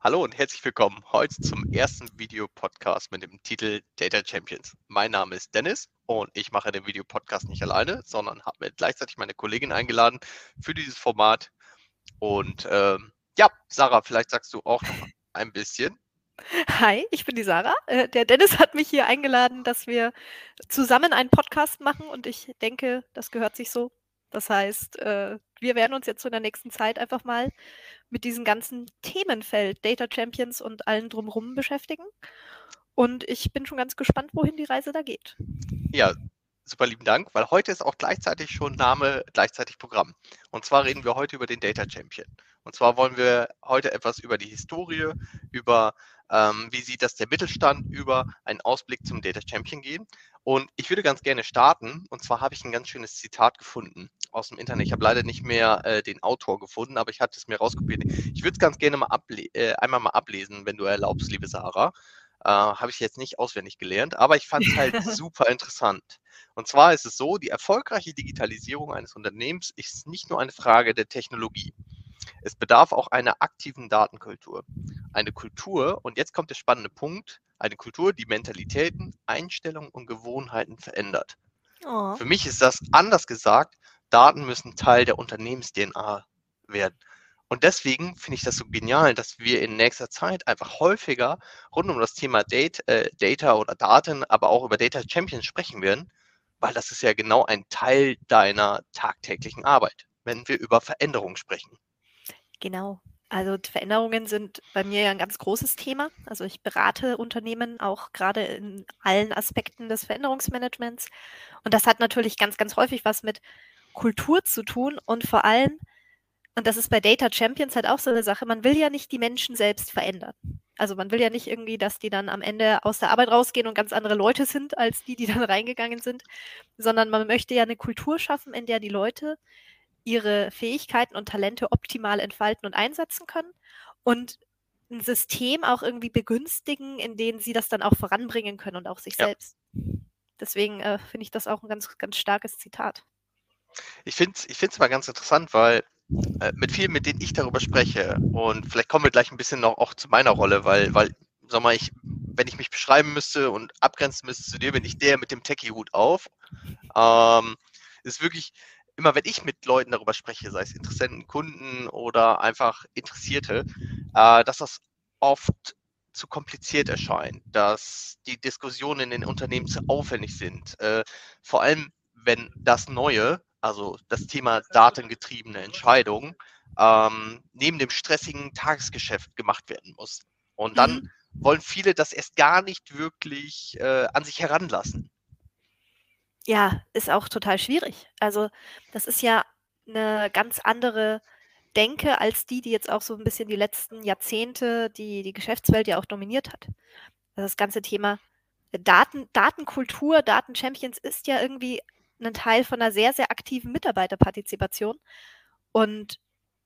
Hallo und herzlich willkommen heute zum ersten Videopodcast mit dem Titel Data Champions. Mein Name ist Dennis und ich mache den Videopodcast nicht alleine, sondern habe mir gleichzeitig meine Kollegin eingeladen für dieses Format. Und ähm, ja, Sarah, vielleicht sagst du auch noch ein bisschen. Hi, ich bin die Sarah. Äh, der Dennis hat mich hier eingeladen, dass wir zusammen einen Podcast machen und ich denke, das gehört sich so. Das heißt, äh, wir werden uns jetzt in der nächsten Zeit einfach mal mit diesem ganzen Themenfeld Data Champions und allen drumherum beschäftigen. Und ich bin schon ganz gespannt, wohin die Reise da geht. Ja, super lieben Dank, weil heute ist auch gleichzeitig schon Name, gleichzeitig Programm. Und zwar reden wir heute über den Data Champion. Und zwar wollen wir heute etwas über die Historie, über ähm, wie sieht das der Mittelstand, über einen Ausblick zum Data Champion gehen. Und ich würde ganz gerne starten. Und zwar habe ich ein ganz schönes Zitat gefunden aus dem Internet. Ich habe leider nicht mehr äh, den Autor gefunden, aber ich hatte es mir rauskopiert. Ich würde es ganz gerne mal äh, einmal mal ablesen, wenn du erlaubst, liebe Sarah. Äh, habe ich jetzt nicht auswendig gelernt, aber ich fand es halt super interessant. Und zwar ist es so, die erfolgreiche Digitalisierung eines Unternehmens ist nicht nur eine Frage der Technologie. Es bedarf auch einer aktiven Datenkultur. Eine Kultur, und jetzt kommt der spannende Punkt, eine Kultur, die Mentalitäten, Einstellungen und Gewohnheiten verändert. Oh. Für mich ist das anders gesagt, Daten müssen Teil der Unternehmens-DNA werden. Und deswegen finde ich das so genial, dass wir in nächster Zeit einfach häufiger rund um das Thema Date, äh, Data oder Daten, aber auch über Data Champions sprechen werden, weil das ist ja genau ein Teil deiner tagtäglichen Arbeit, wenn wir über Veränderungen sprechen. Genau. Also Veränderungen sind bei mir ja ein ganz großes Thema. Also ich berate Unternehmen auch gerade in allen Aspekten des Veränderungsmanagements. Und das hat natürlich ganz, ganz häufig was mit Kultur zu tun und vor allem, und das ist bei Data Champions halt auch so eine Sache, man will ja nicht die Menschen selbst verändern. Also man will ja nicht irgendwie, dass die dann am Ende aus der Arbeit rausgehen und ganz andere Leute sind als die, die dann reingegangen sind, sondern man möchte ja eine Kultur schaffen, in der die Leute ihre Fähigkeiten und Talente optimal entfalten und einsetzen können und ein System auch irgendwie begünstigen, in dem sie das dann auch voranbringen können und auch sich ja. selbst. Deswegen äh, finde ich das auch ein ganz, ganz starkes Zitat. Ich finde es ich mal ganz interessant, weil äh, mit vielen, mit denen ich darüber spreche, und vielleicht kommen wir gleich ein bisschen noch auch zu meiner Rolle, weil, weil, sag mal, ich, wenn ich mich beschreiben müsste und abgrenzen müsste zu dir, bin ich der mit dem Techie-Hut auf. Ähm, ist wirklich, immer wenn ich mit Leuten darüber spreche, sei es Interessenten, Kunden oder einfach Interessierte, äh, dass das oft zu kompliziert erscheint, dass die Diskussionen in den Unternehmen zu aufwendig sind. Äh, vor allem, wenn das Neue, also das Thema datengetriebene Entscheidungen, ähm, neben dem stressigen Tagesgeschäft gemacht werden muss. Und dann mhm. wollen viele das erst gar nicht wirklich äh, an sich heranlassen. Ja, ist auch total schwierig. Also, das ist ja eine ganz andere Denke als die, die jetzt auch so ein bisschen die letzten Jahrzehnte die die Geschäftswelt ja auch dominiert hat. Also, das ganze Thema Daten Datenkultur, Datenchampions ist ja irgendwie ein Teil von einer sehr, sehr aktiven Mitarbeiterpartizipation. Und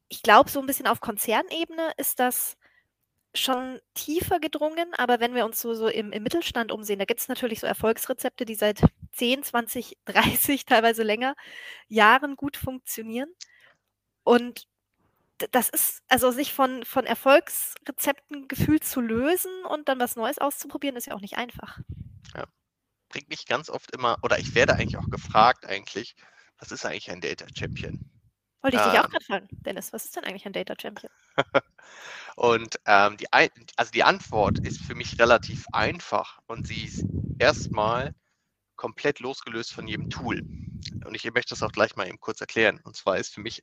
ich glaube, so ein bisschen auf Konzernebene ist das schon tiefer gedrungen, aber wenn wir uns so, so im, im Mittelstand umsehen, da gibt es natürlich so Erfolgsrezepte, die seit 10, 20, 30, teilweise länger Jahren gut funktionieren. Und das ist, also sich von, von Erfolgsrezepten gefühlt zu lösen und dann was Neues auszuprobieren, ist ja auch nicht einfach. Ja. Bringt mich ganz oft immer, oder ich werde eigentlich auch gefragt eigentlich, was ist eigentlich ein Data Champion? Wollte ich dich auch ähm. gerade fragen, Dennis, was ist denn eigentlich ein Data Champion? und ähm, die, also die Antwort ist für mich relativ einfach und sie ist erstmal komplett losgelöst von jedem Tool. Und ich möchte das auch gleich mal eben kurz erklären. Und zwar ist für mich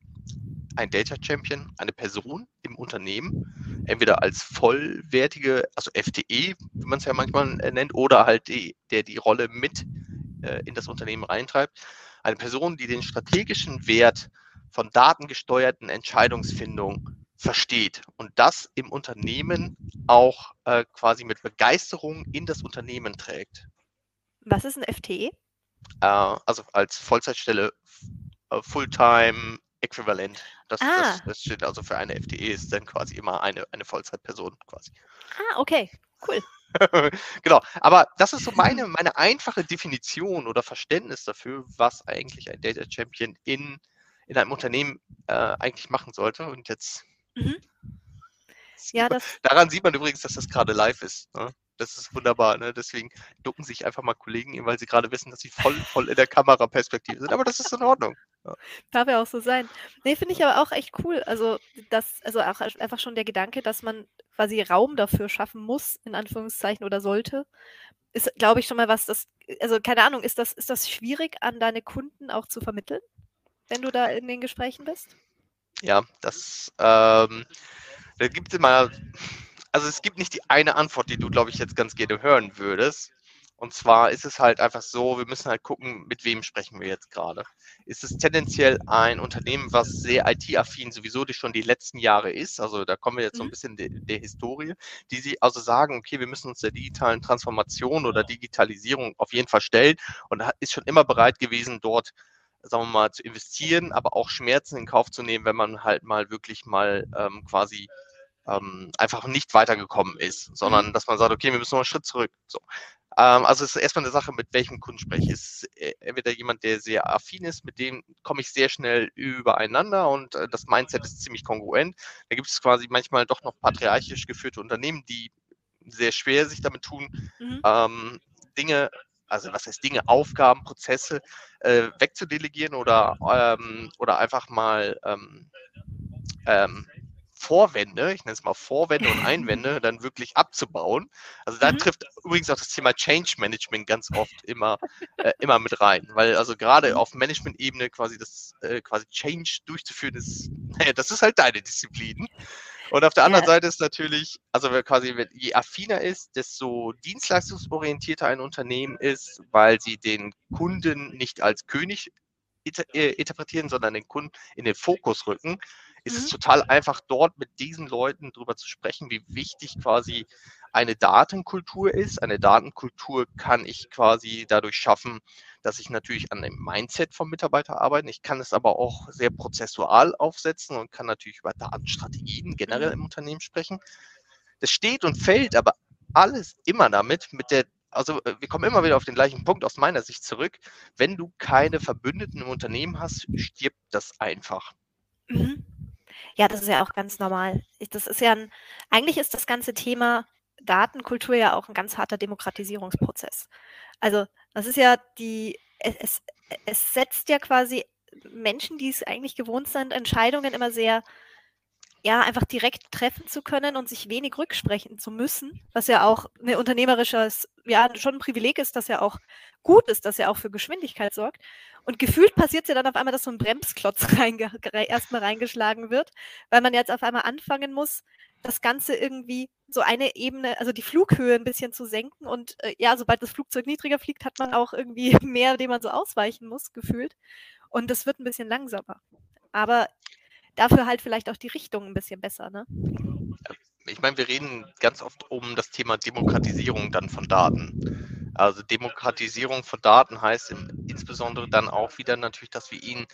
ein Data Champion eine Person Unternehmen, entweder als vollwertige, also FTE, wie man es ja manchmal äh, nennt, oder halt die, der die Rolle mit äh, in das Unternehmen reintreibt. Eine Person, die den strategischen Wert von datengesteuerten Entscheidungsfindung versteht und das im Unternehmen auch äh, quasi mit Begeisterung in das Unternehmen trägt. Was ist ein FTE? Äh, also als Vollzeitstelle äh, Fulltime Äquivalent. Das, ah. das, das, steht also für eine FTE ist dann quasi immer eine, eine Vollzeitperson quasi. Ah, okay, cool. genau, aber das ist so meine, meine einfache Definition oder Verständnis dafür, was eigentlich ein Data Champion in in einem Unternehmen äh, eigentlich machen sollte. Und jetzt. Mhm. Ja, das Daran sieht man übrigens, dass das gerade live ist. Ne? Das ist wunderbar. Ne? Deswegen ducken sich einfach mal Kollegen, weil sie gerade wissen, dass sie voll, voll in der Kameraperspektive sind. Aber das ist in Ordnung. Ja. Darf ja auch so sein. Nee, finde ich aber auch echt cool. Also, das, also auch einfach schon der Gedanke, dass man quasi Raum dafür schaffen muss, in Anführungszeichen, oder sollte, ist, glaube ich, schon mal was, das, also keine Ahnung, ist das, ist das schwierig an deine Kunden auch zu vermitteln, wenn du da in den Gesprächen bist? Ja, das, ähm, da gibt es immer, also es gibt nicht die eine Antwort, die du, glaube ich, jetzt ganz gerne hören würdest. Und zwar ist es halt einfach so, wir müssen halt gucken, mit wem sprechen wir jetzt gerade. Ist es tendenziell ein Unternehmen, was sehr IT-affin sowieso die schon die letzten Jahre ist? Also da kommen wir jetzt so ein mhm. bisschen der, der Historie, die sie also sagen, okay, wir müssen uns der digitalen Transformation oder Digitalisierung auf jeden Fall stellen und ist schon immer bereit gewesen, dort sagen wir mal, zu investieren, aber auch Schmerzen in Kauf zu nehmen, wenn man halt mal wirklich mal ähm, quasi ähm, einfach nicht weitergekommen ist, sondern mhm. dass man sagt, okay, wir müssen noch einen Schritt zurück. So. Ähm, also es ist erstmal eine Sache, mit welchem Kunden spreche ich. Es ist äh, entweder jemand, der sehr affin ist, mit dem komme ich sehr schnell übereinander und äh, das Mindset ist ziemlich kongruent. Da gibt es quasi manchmal doch noch patriarchisch geführte Unternehmen, die sehr schwer sich damit tun, mhm. ähm, Dinge also was heißt Dinge, Aufgaben, Prozesse äh, wegzudelegieren oder, ähm, oder einfach mal ähm, ähm, Vorwände, ich nenne es mal Vorwände und Einwände, dann wirklich abzubauen. Also da mhm. trifft übrigens auch das Thema Change Management ganz oft immer, äh, immer mit rein, weil also gerade mhm. auf Management-Ebene quasi das äh, quasi Change durchzuführen ist, naja, das ist halt deine Disziplin. Und auf der anderen ja. Seite ist natürlich, also quasi, je affiner ist, desto dienstleistungsorientierter ein Unternehmen ist, weil sie den Kunden nicht als König äh, interpretieren, sondern den Kunden in den Fokus rücken, ist mhm. es total einfach, dort mit diesen Leuten drüber zu sprechen, wie wichtig quasi eine Datenkultur ist. Eine Datenkultur kann ich quasi dadurch schaffen, dass ich natürlich an dem Mindset vom Mitarbeiter arbeite. Ich kann es aber auch sehr prozessual aufsetzen und kann natürlich über Datenstrategien generell im mhm. Unternehmen sprechen. Das steht und fällt aber alles immer damit, mit der also äh, wir kommen immer wieder auf den gleichen Punkt aus meiner Sicht zurück. Wenn du keine Verbündeten im Unternehmen hast, stirbt das einfach. Mhm. Ja, das ist ja auch ganz normal. Das ist ja ein, eigentlich ist das ganze Thema Datenkultur ja auch ein ganz harter Demokratisierungsprozess. Also das ist ja die, es, es setzt ja quasi Menschen, die es eigentlich gewohnt sind, Entscheidungen immer sehr ja, einfach direkt treffen zu können und sich wenig rücksprechen zu müssen, was ja auch ein unternehmerisches, ja, schon ein Privileg ist, das ja auch gut ist, dass er auch für Geschwindigkeit sorgt. Und gefühlt passiert es ja dann auf einmal, dass so ein Bremsklotz erstmal reingeschlagen wird, weil man jetzt auf einmal anfangen muss, das Ganze irgendwie so eine Ebene, also die Flughöhe ein bisschen zu senken. Und äh, ja, sobald das Flugzeug niedriger fliegt, hat man auch irgendwie mehr, dem man so ausweichen muss, gefühlt. Und das wird ein bisschen langsamer. Aber dafür halt vielleicht auch die Richtung ein bisschen besser, ne? Ich meine, wir reden ganz oft um das Thema Demokratisierung dann von Daten. Also Demokratisierung von Daten heißt im, insbesondere dann auch wieder natürlich, dass wir ihnen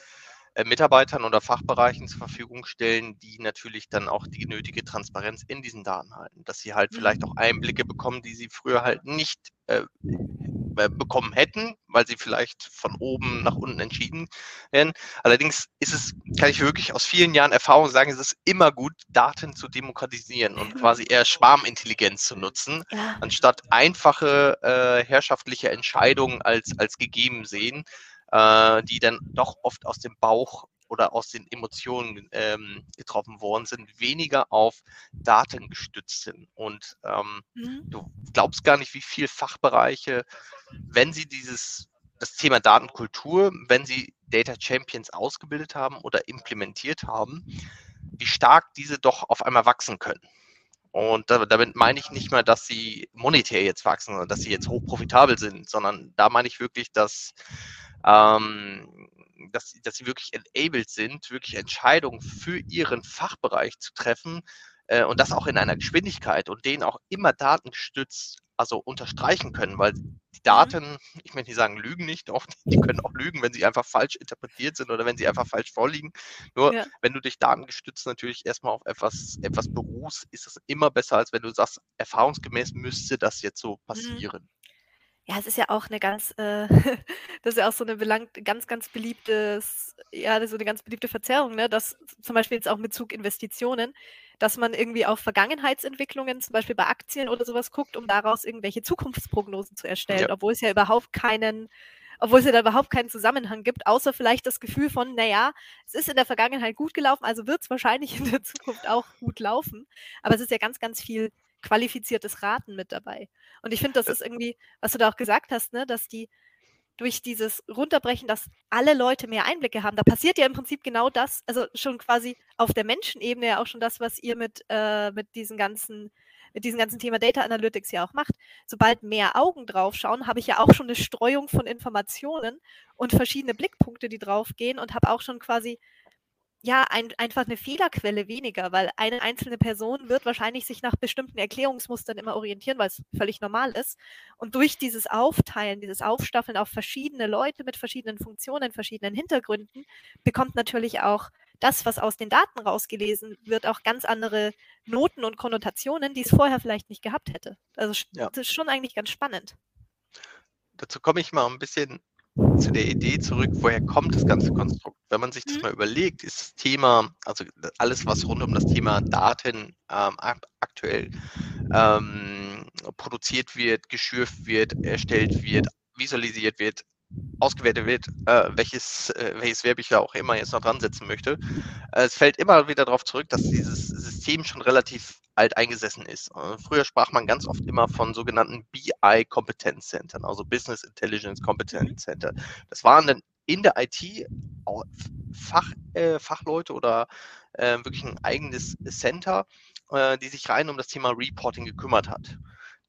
äh, Mitarbeitern oder Fachbereichen zur Verfügung stellen, die natürlich dann auch die nötige Transparenz in diesen Daten halten, dass sie halt vielleicht auch Einblicke bekommen, die sie früher halt nicht äh, bekommen hätten, weil sie vielleicht von oben nach unten entschieden werden. Allerdings ist es, kann ich wirklich aus vielen Jahren Erfahrung sagen, es ist immer gut, Daten zu demokratisieren und quasi eher Schwarmintelligenz zu nutzen, ja. anstatt einfache äh, herrschaftliche Entscheidungen als, als gegeben sehen äh, die dann doch oft aus dem Bauch oder aus den Emotionen ähm, getroffen worden sind, weniger auf Daten gestützt sind. Und ähm, mhm. du glaubst gar nicht, wie viele Fachbereiche, wenn sie dieses das Thema Datenkultur, wenn sie Data Champions ausgebildet haben oder implementiert haben, wie stark diese doch auf einmal wachsen können. Und damit meine ich nicht mal, dass sie monetär jetzt wachsen oder dass sie jetzt hochprofitabel sind, sondern da meine ich wirklich, dass ähm, dass, dass sie wirklich enabled sind, wirklich Entscheidungen für ihren Fachbereich zu treffen äh, und das auch in einer Geschwindigkeit und denen auch immer datengestützt also unterstreichen können, weil die mhm. Daten, ich möchte nicht sagen, lügen nicht, doch, die können auch lügen, wenn sie einfach falsch interpretiert sind oder wenn sie einfach falsch vorliegen. Nur ja. wenn du dich datengestützt natürlich erstmal auf etwas, etwas beruhst, ist es immer besser, als wenn du sagst, erfahrungsgemäß müsste das jetzt so mhm. passieren. Ja, es ist ja auch eine ganz, äh, das ist ja auch so eine belangt, ganz, ganz beliebtes, ja, so eine ganz beliebte Verzerrung, ne? Dass zum Beispiel jetzt auch mit Zug Investitionen, dass man irgendwie auf Vergangenheitsentwicklungen, zum Beispiel bei Aktien oder sowas guckt, um daraus irgendwelche Zukunftsprognosen zu erstellen, Ja. obwohl es ja überhaupt keinen, obwohl es ja da überhaupt keinen Zusammenhang gibt, außer vielleicht das Gefühl von, naja, es ist in der Vergangenheit gut gelaufen, also wird es wahrscheinlich in der Zukunft auch gut laufen. Aber es ist ja ganz, ganz viel qualifiziertes Raten mit dabei. Und ich finde, das Äh. ist irgendwie, was du da auch gesagt hast, ne, dass die durch dieses Runterbrechen, dass alle Leute mehr Einblicke haben, da passiert ja im Prinzip genau das, also schon quasi auf der Menschenebene ja auch schon das, was ihr mit, äh, mit diesen ganzen mit diesem ganzen Thema Data Analytics ja auch macht. Sobald mehr Augen drauf schauen, habe ich ja auch schon eine Streuung von Informationen und verschiedene Blickpunkte, die draufgehen und habe auch schon quasi ja, ein, einfach eine Fehlerquelle weniger, weil eine einzelne Person wird wahrscheinlich sich nach bestimmten Erklärungsmustern immer orientieren, weil es völlig normal ist. Und durch dieses Aufteilen, dieses Aufstaffeln auf verschiedene Leute mit verschiedenen Funktionen, verschiedenen Hintergründen, bekommt natürlich auch das, was aus den Daten rausgelesen wird, auch ganz andere Noten und Konnotationen, die es vorher vielleicht nicht gehabt hätte. Also Ja. das ist schon eigentlich ganz spannend. Dazu komme ich mal ein bisschen zu der Idee zurück, woher kommt das ganze Konstrukt? Wenn man sich das Mhm. mal überlegt, ist das Thema, also alles, was rund um das Thema Daten ähm, ak- aktuell ähm, produziert wird, geschürft wird, erstellt wird, visualisiert wird, ausgewertet wird, äh, welches, äh, welches Verb ich da auch immer jetzt noch dran setzen möchte. Äh, es fällt immer wieder darauf zurück, dass dieses System schon relativ alt eingesessen ist. Äh, früher sprach man ganz oft immer von sogenannten BI Competence Centern, also Business Intelligence Competence Center. Das waren dann in der IT auch Fach, äh, Fachleute oder äh, wirklich ein eigenes Center, die sich rein um das Thema Reporting gekümmert hat.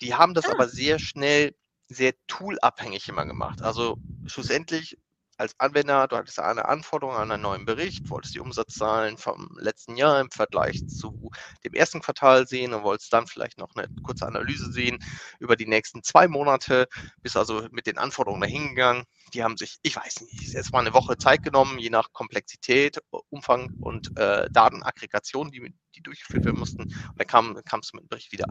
Die haben das Ah. aber sehr schnell sehr toolabhängig immer gemacht. Also schlussendlich als Anwender, du hattest eine Anforderung an einen neuen Bericht, wolltest die Umsatzzahlen vom letzten Jahr im Vergleich zu dem ersten Quartal sehen und wolltest dann vielleicht noch eine kurze Analyse sehen über die nächsten zwei Monate, bist also mit den Anforderungen dahin gegangen. Die haben sich, ich weiß nicht, jetzt mal eine Woche Zeit genommen, je nach Komplexität, Umfang und äh, Datenaggregation, die, die durchgeführt werden mussten. Und dann kam, kamst du mit dem Bericht wieder.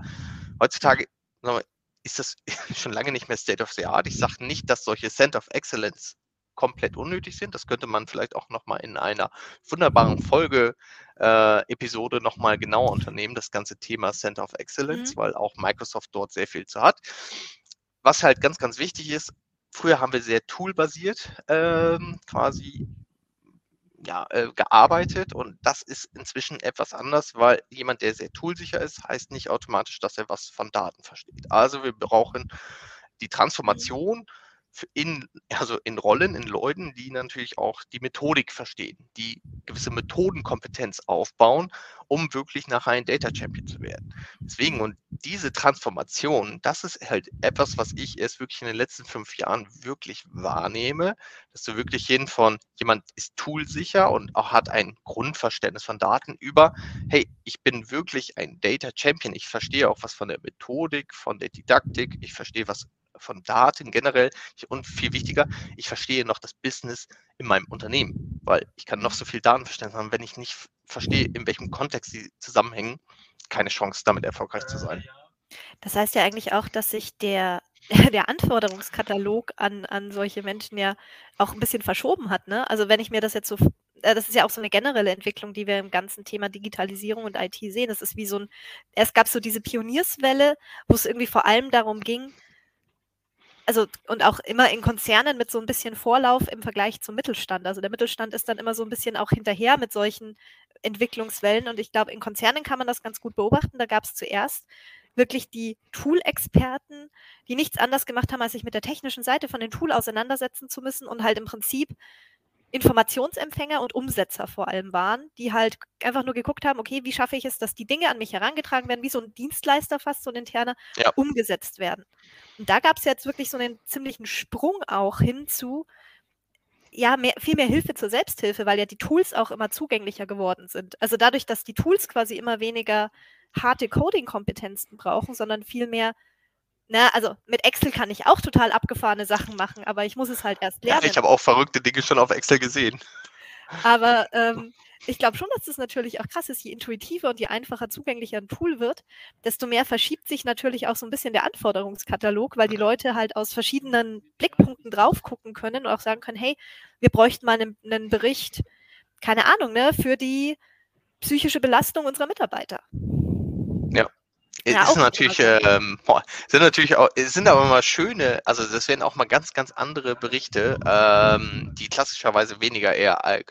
Heutzutage sagen wir, ist das schon lange nicht mehr State of the Art. Ich sage nicht, dass solche Center of Excellence komplett unnötig sind. Das könnte man vielleicht auch nochmal in einer wunderbaren Folge äh, nochmal genauer unternehmen, das ganze Thema Center of Excellence, Mhm. weil auch Microsoft dort sehr viel zu hat. Was halt ganz, ganz wichtig ist, früher haben wir sehr toolbasiert ähm, quasi ja, äh, gearbeitet und das ist inzwischen etwas anders, weil jemand, der sehr toolsicher ist, heißt nicht automatisch, dass er was von Daten versteht. Also wir brauchen die Transformation für in, also in Rollen, in Leuten, die natürlich auch die Methodik verstehen, die gewisse Methodenkompetenz aufbauen, um wirklich nachher ein Data Champion zu werden. Deswegen, und diese Transformation, das ist halt etwas, was ich erst wirklich in den letzten fünf Jahren wirklich wahrnehme, dass du wirklich hin von jemand ist toolsicher und auch hat ein Grundverständnis von Daten über, hey, ich bin wirklich ein Data Champion, ich verstehe auch was von der Methodik, von der Didaktik, ich verstehe was von Daten generell und viel wichtiger, ich verstehe noch das Business in meinem Unternehmen, weil ich kann noch so viel Datenverständnis haben, wenn ich nicht verstehe, in welchem Kontext sie zusammenhängen, keine Chance, damit erfolgreich zu sein. Das heißt ja eigentlich auch, dass sich der, der Anforderungskatalog an, an solche Menschen ja auch ein bisschen verschoben hat. Ne? Also wenn ich mir das jetzt so, äh, das ist ja auch so eine generelle Entwicklung, die wir im ganzen Thema Digitalisierung und IT sehen. Das ist wie so ein, erst gab so diese Pionierswelle, wo es irgendwie vor allem darum ging, also und auch immer in Konzernen mit so ein bisschen Vorlauf im Vergleich zum Mittelstand. Also der Mittelstand ist dann immer so ein bisschen auch hinterher mit solchen Entwicklungswellen. Und ich glaube, in Konzernen kann man das ganz gut beobachten. Da gab es zuerst wirklich die Tool-Experten, die nichts anderes gemacht haben, als sich mit der technischen Seite von den Tool auseinandersetzen zu müssen und halt im Prinzip Informationsempfänger und Umsetzer vor allem waren, die halt einfach nur geguckt haben, okay, wie schaffe ich es, dass die Dinge an mich herangetragen werden, wie so ein Dienstleister fast, so ein interner, Ja. umgesetzt werden. Und da gab es jetzt wirklich so einen ziemlichen Sprung auch hin zu, ja, mehr, viel mehr Hilfe zur Selbsthilfe, weil ja die Tools auch immer zugänglicher geworden sind. Also dadurch, dass die Tools quasi immer weniger harte Coding-Kompetenzen brauchen, sondern viel mehr, na, also mit Excel kann ich auch total abgefahrene Sachen machen, aber ich muss es halt erst Ja, lernen. ich habe auch verrückte Dinge schon auf Excel gesehen. Aber ähm, ich glaube schon, dass das natürlich auch krass ist. Je intuitiver und je einfacher zugänglicher ein Tool wird, desto mehr verschiebt sich natürlich auch so ein bisschen der Anforderungskatalog, weil die Leute halt aus verschiedenen Blickpunkten drauf gucken können und auch sagen können, hey, wir bräuchten mal einen, einen Bericht, keine Ahnung, ne, für die psychische Belastung unserer Mitarbeiter. Ja. Ja, ist natürlich, ähm, boah, sind natürlich auch, sind aber mal schöne, also das wären auch mal ganz, ganz andere Berichte, ähm, die klassischerweise weniger eher, äh,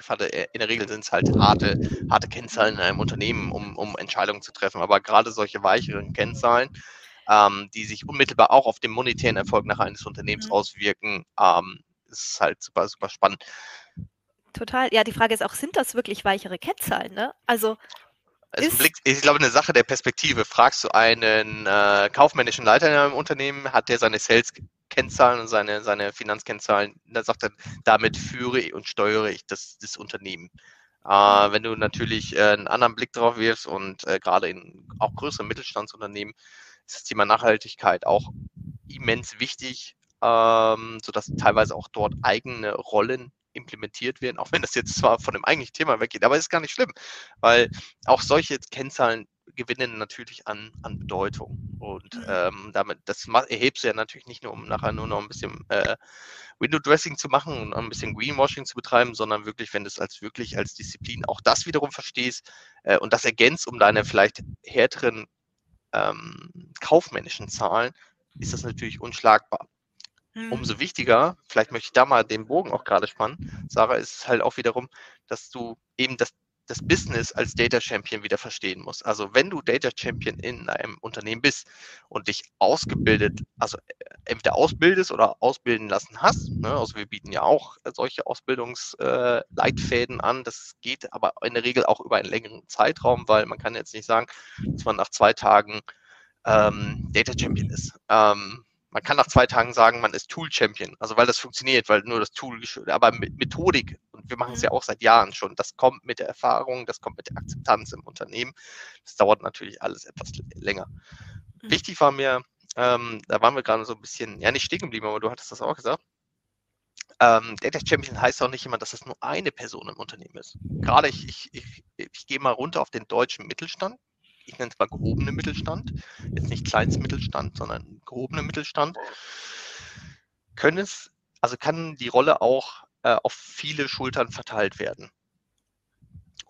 in der Regel sind es halt harte, harte Kennzahlen in einem Unternehmen, um, um Entscheidungen zu treffen. Aber gerade solche weicheren Kennzahlen, ähm, die sich unmittelbar auch auf den monetären Erfolg nach eines Unternehmens mhm. auswirken, ähm, ist halt super, super spannend. Total. Ja, die Frage ist auch, sind das wirklich weichere Kennzahlen? Ne? Also ist, Blick, ich glaube, eine Sache der Perspektive. Fragst du einen äh, kaufmännischen Leiter in einem Unternehmen, hat der seine Sales-Kennzahlen und seine, seine Finanzkennzahlen, da sagt er, damit führe ich und steuere ich das, das Unternehmen. Äh, wenn du natürlich äh, einen anderen Blick drauf wirfst und äh, gerade in auch größeren Mittelstandsunternehmen ist das Thema Nachhaltigkeit auch immens wichtig, ähm, sodass teilweise auch dort eigene Rollen implementiert werden, auch wenn das jetzt zwar von dem eigentlichen Thema weggeht, aber ist gar nicht schlimm, weil auch solche Kennzahlen gewinnen natürlich an, an Bedeutung. Und mhm. ähm, damit, das erhebst du ja natürlich nicht nur, um nachher nur noch ein bisschen äh, Window-Dressing zu machen und ein bisschen Greenwashing zu betreiben, sondern wirklich, wenn du es als wirklich als Disziplin auch das wiederum verstehst äh, und das ergänzt um deine vielleicht härteren ähm, kaufmännischen Zahlen, ist das natürlich unschlagbar. Mhm. Umso wichtiger, vielleicht möchte ich da mal den Bogen auch gerade spannen, Sarah, ist es halt auch wiederum, dass du eben das, das Business als Data Champion wieder verstehen musst. Also wenn du Data Champion in einem Unternehmen bist und dich ausgebildet, also äh, entweder ausbildest oder ausbilden lassen hast, ne, also wir bieten ja auch solche Ausbildungsleitfäden äh, an, das geht aber in der Regel auch über einen längeren Zeitraum, weil man kann jetzt nicht sagen, dass man nach zwei Tagen ähm, Data Champion ist. Ähm, man kann nach zwei Tagen sagen, man ist Tool-Champion, also weil das funktioniert, weil nur das Tool, aber mit Methodik, und wir machen es ja mhm. auch seit Jahren schon, das kommt mit der Erfahrung, das kommt mit der Akzeptanz im Unternehmen. Das dauert natürlich alles etwas länger. Mhm. Wichtig war mir, ähm, da waren wir gerade so ein bisschen, ja nicht stehen geblieben, aber du hattest das auch gesagt, ähm, Data Champion heißt auch nicht immer, dass es nur eine Person im Unternehmen ist. Gerade ich, ich, ich, ich gehe mal runter auf den deutschen Mittelstand ich nenne es mal gehobene Mittelstand, jetzt nicht Kleinstmittelstand, sondern gehobene Mittelstand, können es, also kann die Rolle auch äh, auf viele Schultern verteilt werden.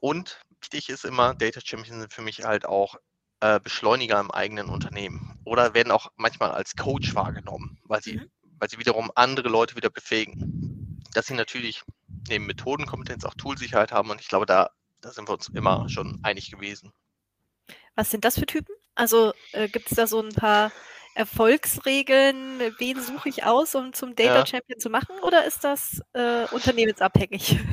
Und wichtig ist immer, Data Champions sind für mich halt auch äh, Beschleuniger im eigenen Unternehmen oder werden auch manchmal als Coach wahrgenommen, weil sie, mhm. weil sie wiederum andere Leute wieder befähigen. Dass sie natürlich neben Methodenkompetenz auch Toolsicherheit haben und ich glaube, da, da sind wir uns immer schon einig gewesen. Was sind das für Typen? Also äh, gibt es da so ein paar Erfolgsregeln? Wen suche ich aus, um zum Data ja. Champion zu machen? Oder ist das äh, unternehmensabhängig?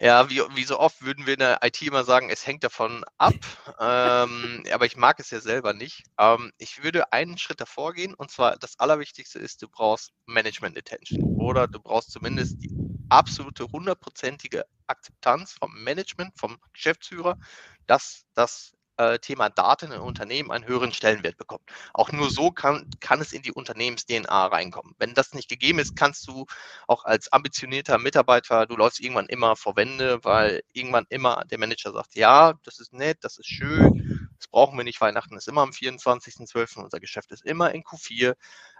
Ja, wie, wie, so oft würden wir in der IT immer sagen, es hängt davon ab. ähm, aber ich mag es ja selber nicht. Ähm, ich würde einen Schritt davor gehen und zwar das Allerwichtigste ist, du brauchst Management Attention oder du brauchst zumindest die absolute hundertprozentige Akzeptanz vom Management, vom Geschäftsführer, dass das äh, Thema Daten in Unternehmen einen höheren Stellenwert bekommt. Auch nur so kann, kann es in die Unternehmens-DNA reinkommen. Wenn das nicht gegeben ist, kannst du auch als ambitionierter Mitarbeiter, du läufst irgendwann immer vor Wände, weil irgendwann immer der Manager sagt, ja, das ist nett, das ist schön, das brauchen wir nicht, Weihnachten ist immer am 24.12., unser Geschäft ist immer in Q4.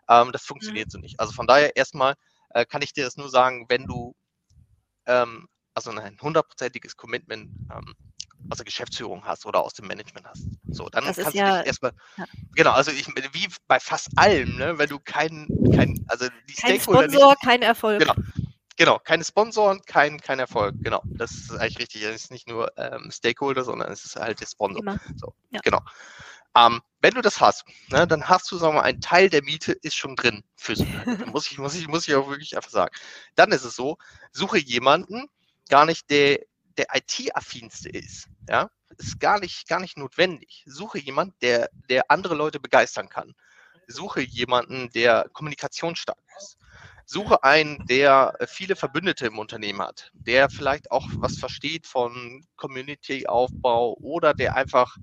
Ähm, das funktioniert mhm. so nicht. Also von daher erstmal äh, kann ich dir das nur sagen, wenn du ähm, also ein hundertprozentiges Commitment ähm, aus der Geschäftsführung hast oder aus dem Management hast. So, dann das kannst du ja, dich erstmal, ja. genau, also ich, wie bei fast allem, ne, wenn du keinen, kein, also die kein Stakeholder Sponsor, nicht, kein Erfolg. Genau, genau, keine Sponsoren, kein, kein Erfolg, genau, das ist eigentlich richtig, es ist nicht nur ähm, Stakeholder, sondern es ist halt der Sponsor. Immer. So, ja. genau. Ähm, wenn du das hast, ne, dann hast du, sagen wir mal, ein Teil der Miete ist schon drin für so, muss ich, muss ich, muss ich auch wirklich einfach sagen. Dann ist es so, suche jemanden, gar nicht der, der IT-affinste ist. Ja, ist gar nicht, gar nicht notwendig. Suche jemanden, der, der andere Leute begeistern kann. Suche jemanden, der kommunikationsstark ist. Suche einen, der viele Verbündete im Unternehmen hat, der vielleicht auch was versteht von Community-Aufbau oder der einfach,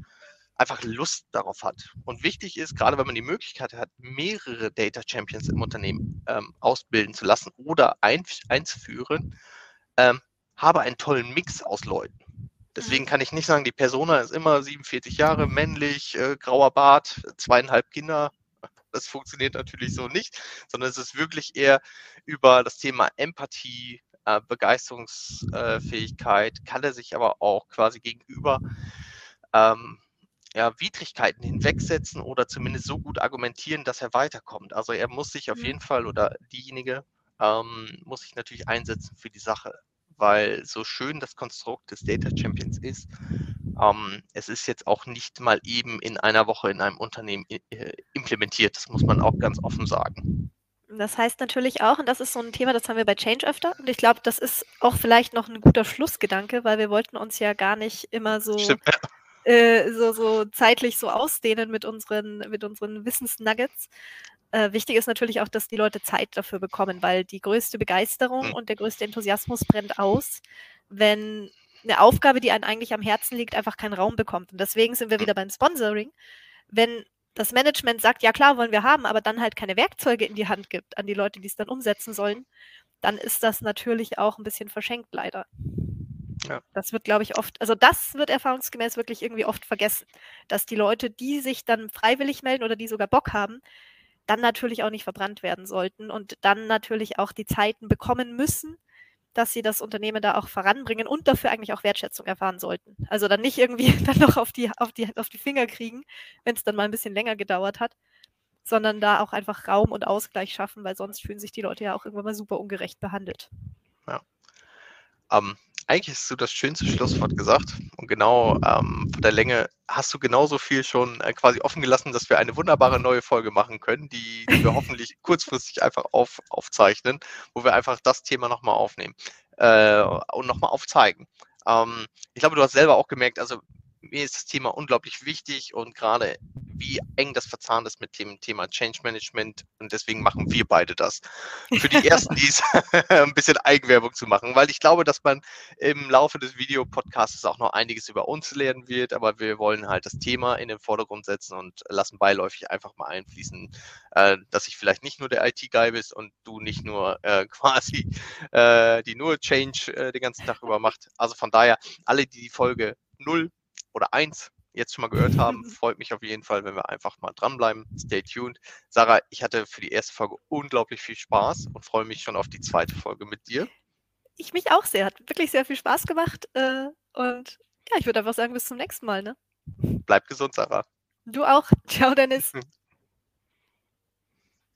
einfach Lust darauf hat. Und wichtig ist, gerade wenn man die Möglichkeit hat, mehrere Data Champions im Unternehmen ähm, ausbilden zu lassen oder ein, einzuführen, ähm, habe einen tollen Mix aus Leuten. Deswegen mhm. kann ich nicht sagen, die Persona ist immer 47 Jahre, männlich, äh, grauer Bart, zweieinhalb Kinder. Das funktioniert natürlich so nicht, sondern es ist wirklich eher über das Thema Empathie, äh, Begeisterungsfähigkeit, kann er sich aber auch quasi gegenüber ähm, ja, Widrigkeiten hinwegsetzen oder zumindest so gut argumentieren, dass er weiterkommt. Also er muss sich auf mhm. jeden Fall oder diejenige ähm, muss sich natürlich einsetzen für die Sache, weil so schön das Konstrukt des Data Champions ist, ähm, es ist jetzt auch nicht mal eben in einer Woche in einem Unternehmen äh, implementiert. Das muss man auch ganz offen sagen. Das heißt natürlich auch, und das ist so ein Thema, das haben wir bei Change öfter, und ich glaube, das ist auch vielleicht noch ein guter Schlussgedanke, weil wir wollten uns ja gar nicht immer so Stimmt, ja. Äh, so, so zeitlich so ausdehnen mit unseren, mit unseren Wissensnuggets. Äh, wichtig ist natürlich auch, dass die Leute Zeit dafür bekommen, weil die größte Begeisterung mhm. und der größte Enthusiasmus brennt aus, wenn eine Aufgabe, die einem eigentlich am Herzen liegt, einfach keinen Raum bekommt. Und deswegen sind wir hm. wieder beim Sponsoring. Wenn das Management sagt, ja klar, wollen wir haben, aber dann halt keine Werkzeuge in die Hand gibt an die Leute, die es dann umsetzen sollen, dann ist das natürlich auch ein bisschen verschenkt, leider. Ja. Das wird, glaube ich, oft, also das wird erfahrungsgemäß wirklich irgendwie oft vergessen, dass die Leute, die sich dann freiwillig melden oder die sogar Bock haben, dann natürlich auch nicht verbrannt werden sollten und dann natürlich auch die Zeiten bekommen müssen, dass sie das Unternehmen da auch voranbringen und dafür eigentlich auch Wertschätzung erfahren sollten. Also dann nicht irgendwie dann noch auf die, auf die, auf die Finger kriegen, wenn es dann mal ein bisschen länger gedauert hat, sondern da auch einfach Raum und Ausgleich schaffen, weil sonst fühlen sich die Leute ja auch irgendwann mal super ungerecht behandelt. Ja. Ähm, eigentlich hast du das schönste Schlusswort gesagt. Und genau ähm, von der Länge hast du genauso viel schon äh, quasi offen gelassen, dass wir eine wunderbare neue Folge machen können, die, die wir hoffentlich kurzfristig einfach auf, aufzeichnen, wo wir einfach das Thema nochmal aufnehmen äh, und nochmal aufzeigen. Ähm, ich glaube, du hast selber auch gemerkt, also mir ist das Thema unglaublich wichtig und gerade wie eng das verzahnt ist mit dem Thema Change Management und deswegen machen wir beide das. Für die ersten, die es ein bisschen Eigenwerbung zu machen, weil ich glaube, dass man im Laufe des Videopodcasts auch noch einiges über uns lernen wird, aber wir wollen halt das Thema in den Vordergrund setzen und lassen beiläufig einfach mal einfließen, äh, dass ich vielleicht nicht nur der IT-Guy bist und du nicht nur äh, quasi äh, die nur Change den ganzen Tag über macht. Also von daher, alle, die die Folge 0 oder 1 jetzt schon mal gehört haben, freut mich auf jeden Fall, wenn wir einfach mal dranbleiben. Stay tuned. Sarah, ich hatte für die erste Folge unglaublich viel Spaß und freue mich schon auf die zweite Folge mit dir. Ich mich auch sehr. Hat wirklich sehr viel Spaß gemacht. Äh, und ja, ich würde einfach sagen, bis zum nächsten Mal. Ne? Bleib gesund, Sarah. Du auch. Ciao, Dennis.